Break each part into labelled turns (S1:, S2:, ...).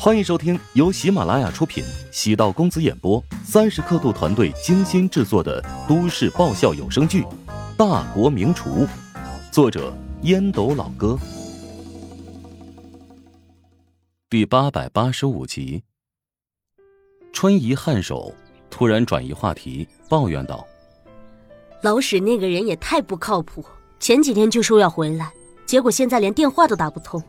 S1: 欢迎收听由喜马拉雅出品、喜道公子演播、三十刻度团队精心制作的都市爆笑有声剧《大国名厨》，作者烟斗老哥，第八百八十五集。春怡颔首，突然转移话题，抱怨道：“
S2: 老史那个人也太不靠谱，前几天就说要回来，结果现在连电话都打不通。”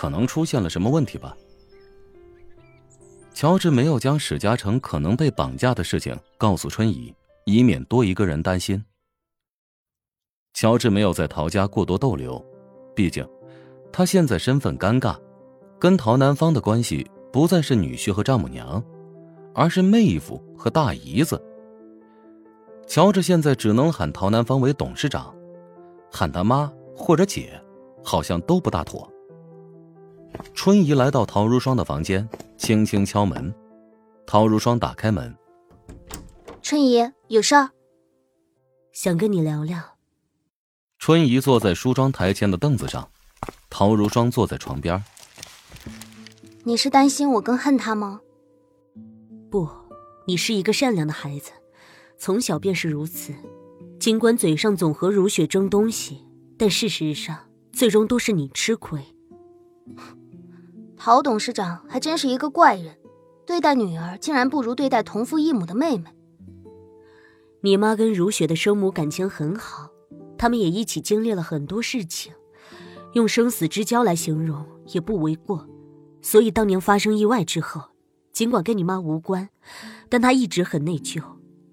S1: 可能出现了什么问题吧？乔治没有将史嘉诚可能被绑架的事情告诉春怡，以免多一个人担心。乔治没有在陶家过多逗留，毕竟他现在身份尴尬，跟陶南方的关系不再是女婿和丈母娘，而是妹夫和大姨子。乔治现在只能喊陶南方为董事长，喊他妈或者姐，好像都不大妥。春姨来到陶如霜的房间，轻轻敲门。陶如霜打开门。
S3: 春姨，有事儿，
S2: 想跟你聊聊。
S1: 春姨坐在梳妆台前的凳子上，陶如霜坐在床边。
S3: 你是担心我更恨他吗？
S2: 不，你是一个善良的孩子，从小便是如此。尽管嘴上总和如雪争东西，但事实上最终都是你吃亏。
S3: 陶董事长还真是一个怪人，对待女儿竟然不如对待同父异母的妹妹。
S2: 你妈跟如雪的生母感情很好，他们也一起经历了很多事情，用生死之交来形容也不为过。所以当年发生意外之后，尽管跟你妈无关，但她一直很内疚。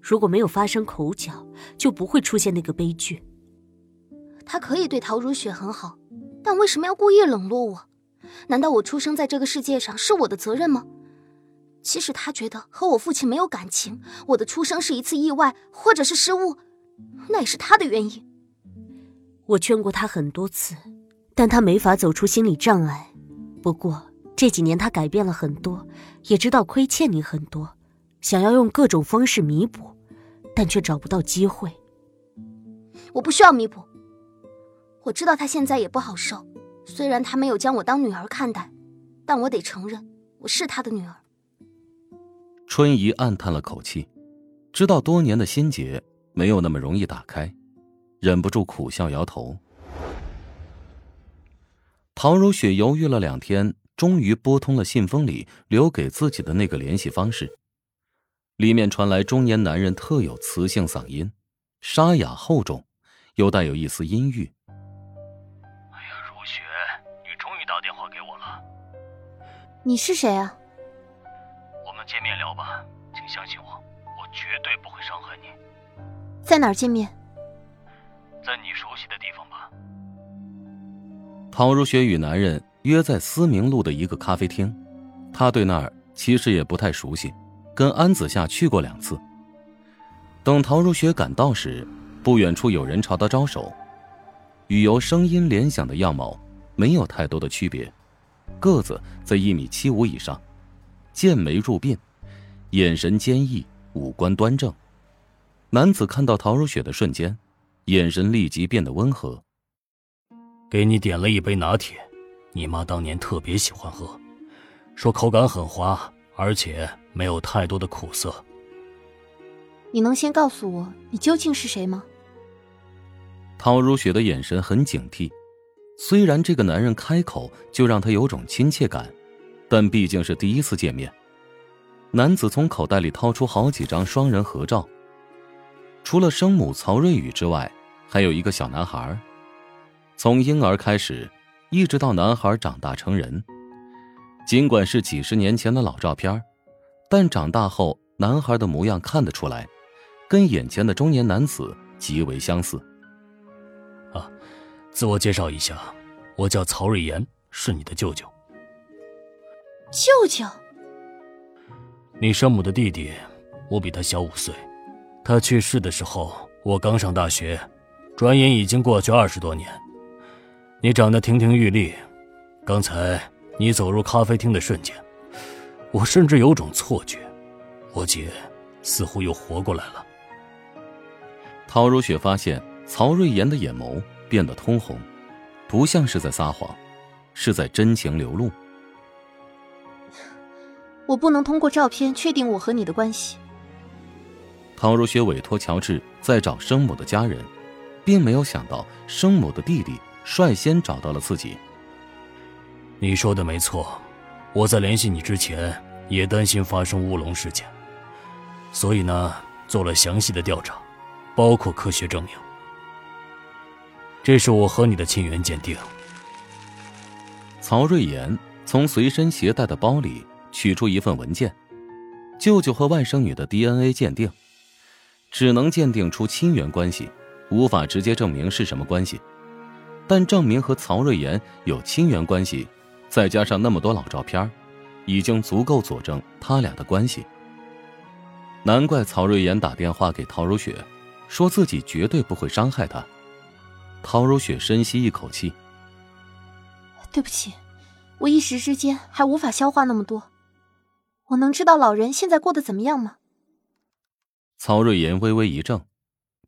S2: 如果没有发生口角，就不会出现那个悲剧。
S3: 他可以对陶如雪很好，但为什么要故意冷落我？难道我出生在这个世界上是我的责任吗？即使他觉得和我父亲没有感情，我的出生是一次意外或者是失误，那也是他的原因。
S2: 我劝过他很多次，但他没法走出心理障碍。不过这几年他改变了很多，也知道亏欠你很多，想要用各种方式弥补，但却找不到机会。
S3: 我不需要弥补。我知道他现在也不好受。虽然他没有将我当女儿看待，但我得承认，我是他的女儿。
S1: 春怡暗叹了口气，知道多年的心结没有那么容易打开，忍不住苦笑摇头。陶如雪犹豫了两天，终于拨通了信封里留给自己的那个联系方式，里面传来中年男人特有磁性嗓音，沙哑厚重，又带有一丝阴郁。
S3: 你是谁啊？
S4: 我们见面聊吧，请相信我，我绝对不会伤害你。
S3: 在哪儿见面？
S4: 在你熟悉的地方吧。
S1: 陶如雪与男人约在思明路的一个咖啡厅，他对那儿其实也不太熟悉，跟安子夏去过两次。等陶如雪赶到时，不远处有人朝他招手，与由声音联想的样貌没有太多的区别。个子在一米七五以上，剑眉入鬓，眼神坚毅，五官端正。男子看到陶如雪的瞬间，眼神立即变得温和。
S4: 给你点了一杯拿铁，你妈当年特别喜欢喝，说口感很滑，而且没有太多的苦涩。
S3: 你能先告诉我你究竟是谁吗？
S1: 陶如雪的眼神很警惕。虽然这个男人开口就让他有种亲切感，但毕竟是第一次见面。男子从口袋里掏出好几张双人合照，除了生母曹瑞宇之外，还有一个小男孩。从婴儿开始，一直到男孩长大成人。尽管是几十年前的老照片，但长大后男孩的模样看得出来，跟眼前的中年男子极为相似。
S4: 啊。自我介绍一下，我叫曹瑞岩，是你的舅舅。
S3: 舅舅，
S4: 你生母的弟弟，我比他小五岁。他去世的时候，我刚上大学，转眼已经过去二十多年。你长得亭亭玉立，刚才你走入咖啡厅的瞬间，我甚至有种错觉，我姐似乎又活过来了。
S1: 陶如雪发现曹瑞妍的眼眸。变得通红，不像是在撒谎，是在真情流露。
S3: 我不能通过照片确定我和你的关系。
S1: 陶如雪委托乔治在找生母的家人，并没有想到生母的弟弟率先找到了自己。
S4: 你说的没错，我在联系你之前也担心发生乌龙事件，所以呢，做了详细的调查，包括科学证明。这是我和你的亲缘鉴定。
S1: 曹瑞妍从随身携带的包里取出一份文件，舅舅和外甥女的 DNA 鉴定，只能鉴定出亲缘关系，无法直接证明是什么关系，但证明和曹瑞妍有亲缘关系。再加上那么多老照片，已经足够佐证他俩的关系。难怪曹瑞妍打电话给陶如雪，说自己绝对不会伤害她。陶如雪深吸一口气：“
S3: 对不起，我一时之间还无法消化那么多。我能知道老人现在过得怎么样吗？”
S1: 曹瑞妍微微一怔，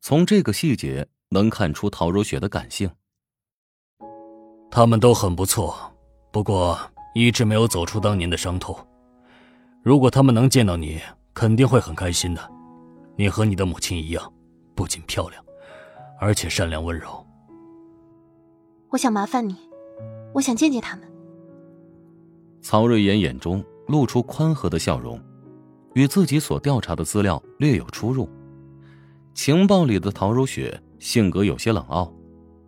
S1: 从这个细节能看出陶如雪的感性。
S4: 他们都很不错。不过一直没有走出当年的伤痛。如果他们能见到你，肯定会很开心的。你和你的母亲一样，不仅漂亮，而且善良温柔。
S3: 我想麻烦你，我想见见他们。
S1: 曹瑞妍眼中露出宽和的笑容，与自己所调查的资料略有出入。情报里的陶如雪性格有些冷傲，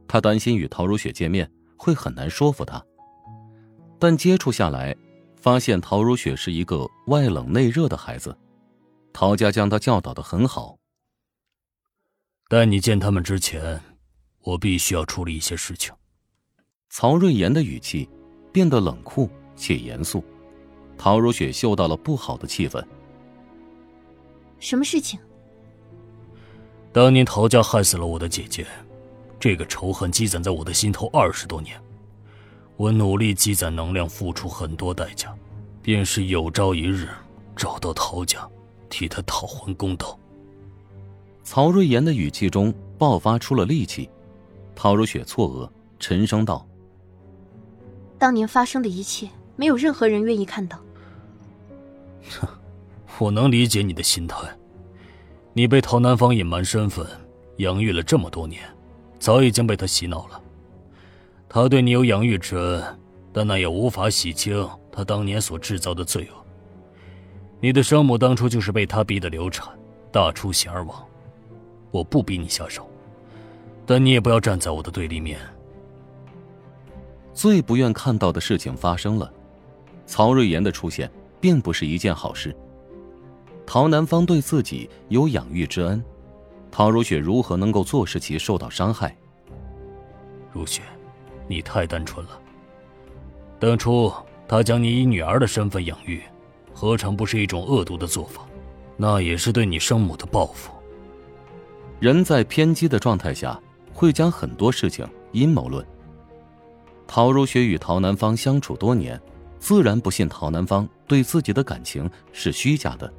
S1: 他担心与陶如雪见面会很难说服她。但接触下来，发现陶如雪是一个外冷内热的孩子，陶家将她教导的很好。
S4: 带你见他们之前，我必须要处理一些事情。
S1: 曹瑞妍的语气变得冷酷且严肃，陶如雪嗅到了不好的气氛。
S3: 什么事情？
S4: 当年陶家害死了我的姐姐，这个仇恨积攒在我的心头二十多年。我努力积攒能量，付出很多代价，便是有朝一日找到陶家，替他讨还公道。
S1: 曹瑞妍的语气中爆发出了戾气，陶如雪错愕，沉声道：“
S3: 当年发生的一切，没有任何人愿意看到。”
S4: 哼，我能理解你的心态。你被陶南方隐瞒身份，养育了这么多年，早已经被他洗脑了。他对你有养育之恩，但那也无法洗清他当年所制造的罪恶。你的生母当初就是被他逼得流产、大出血而亡。我不逼你下手，但你也不要站在我的对立面。
S1: 最不愿看到的事情发生了，曹瑞妍的出现并不是一件好事。陶南方对自己有养育之恩，陶如雪如何能够坐视其受到伤害？
S4: 如雪。你太单纯了。当初他将你以女儿的身份养育，何尝不是一种恶毒的做法？那也是对你生母的报复。
S1: 人在偏激的状态下，会将很多事情阴谋论。陶如雪与陶南方相处多年，自然不信陶南方对自己的感情是虚假的。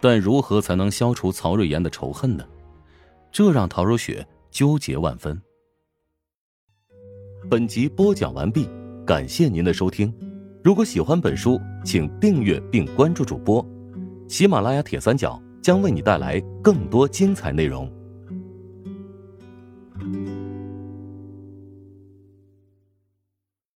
S1: 但如何才能消除曹瑞妍的仇恨呢？这让陶如雪纠结万分。本集播讲完毕，感谢您的收听。如果喜欢本书，请订阅并关注主播。喜马拉雅铁三角将为你带来更多精彩内容。